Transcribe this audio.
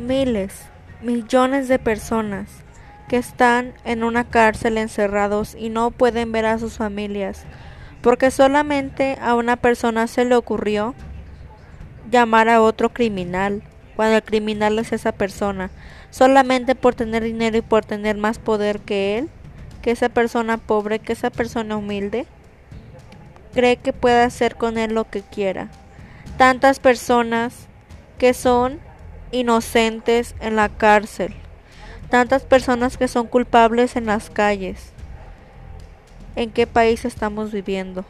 miles, millones de personas que están en una cárcel encerrados y no pueden ver a sus familias porque solamente a una persona se le ocurrió llamar a otro criminal cuando el criminal es esa persona solamente por tener dinero y por tener más poder que él que esa persona pobre que esa persona humilde cree que puede hacer con él lo que quiera. Tantas personas que son inocentes en la cárcel, tantas personas que son culpables en las calles. ¿En qué país estamos viviendo?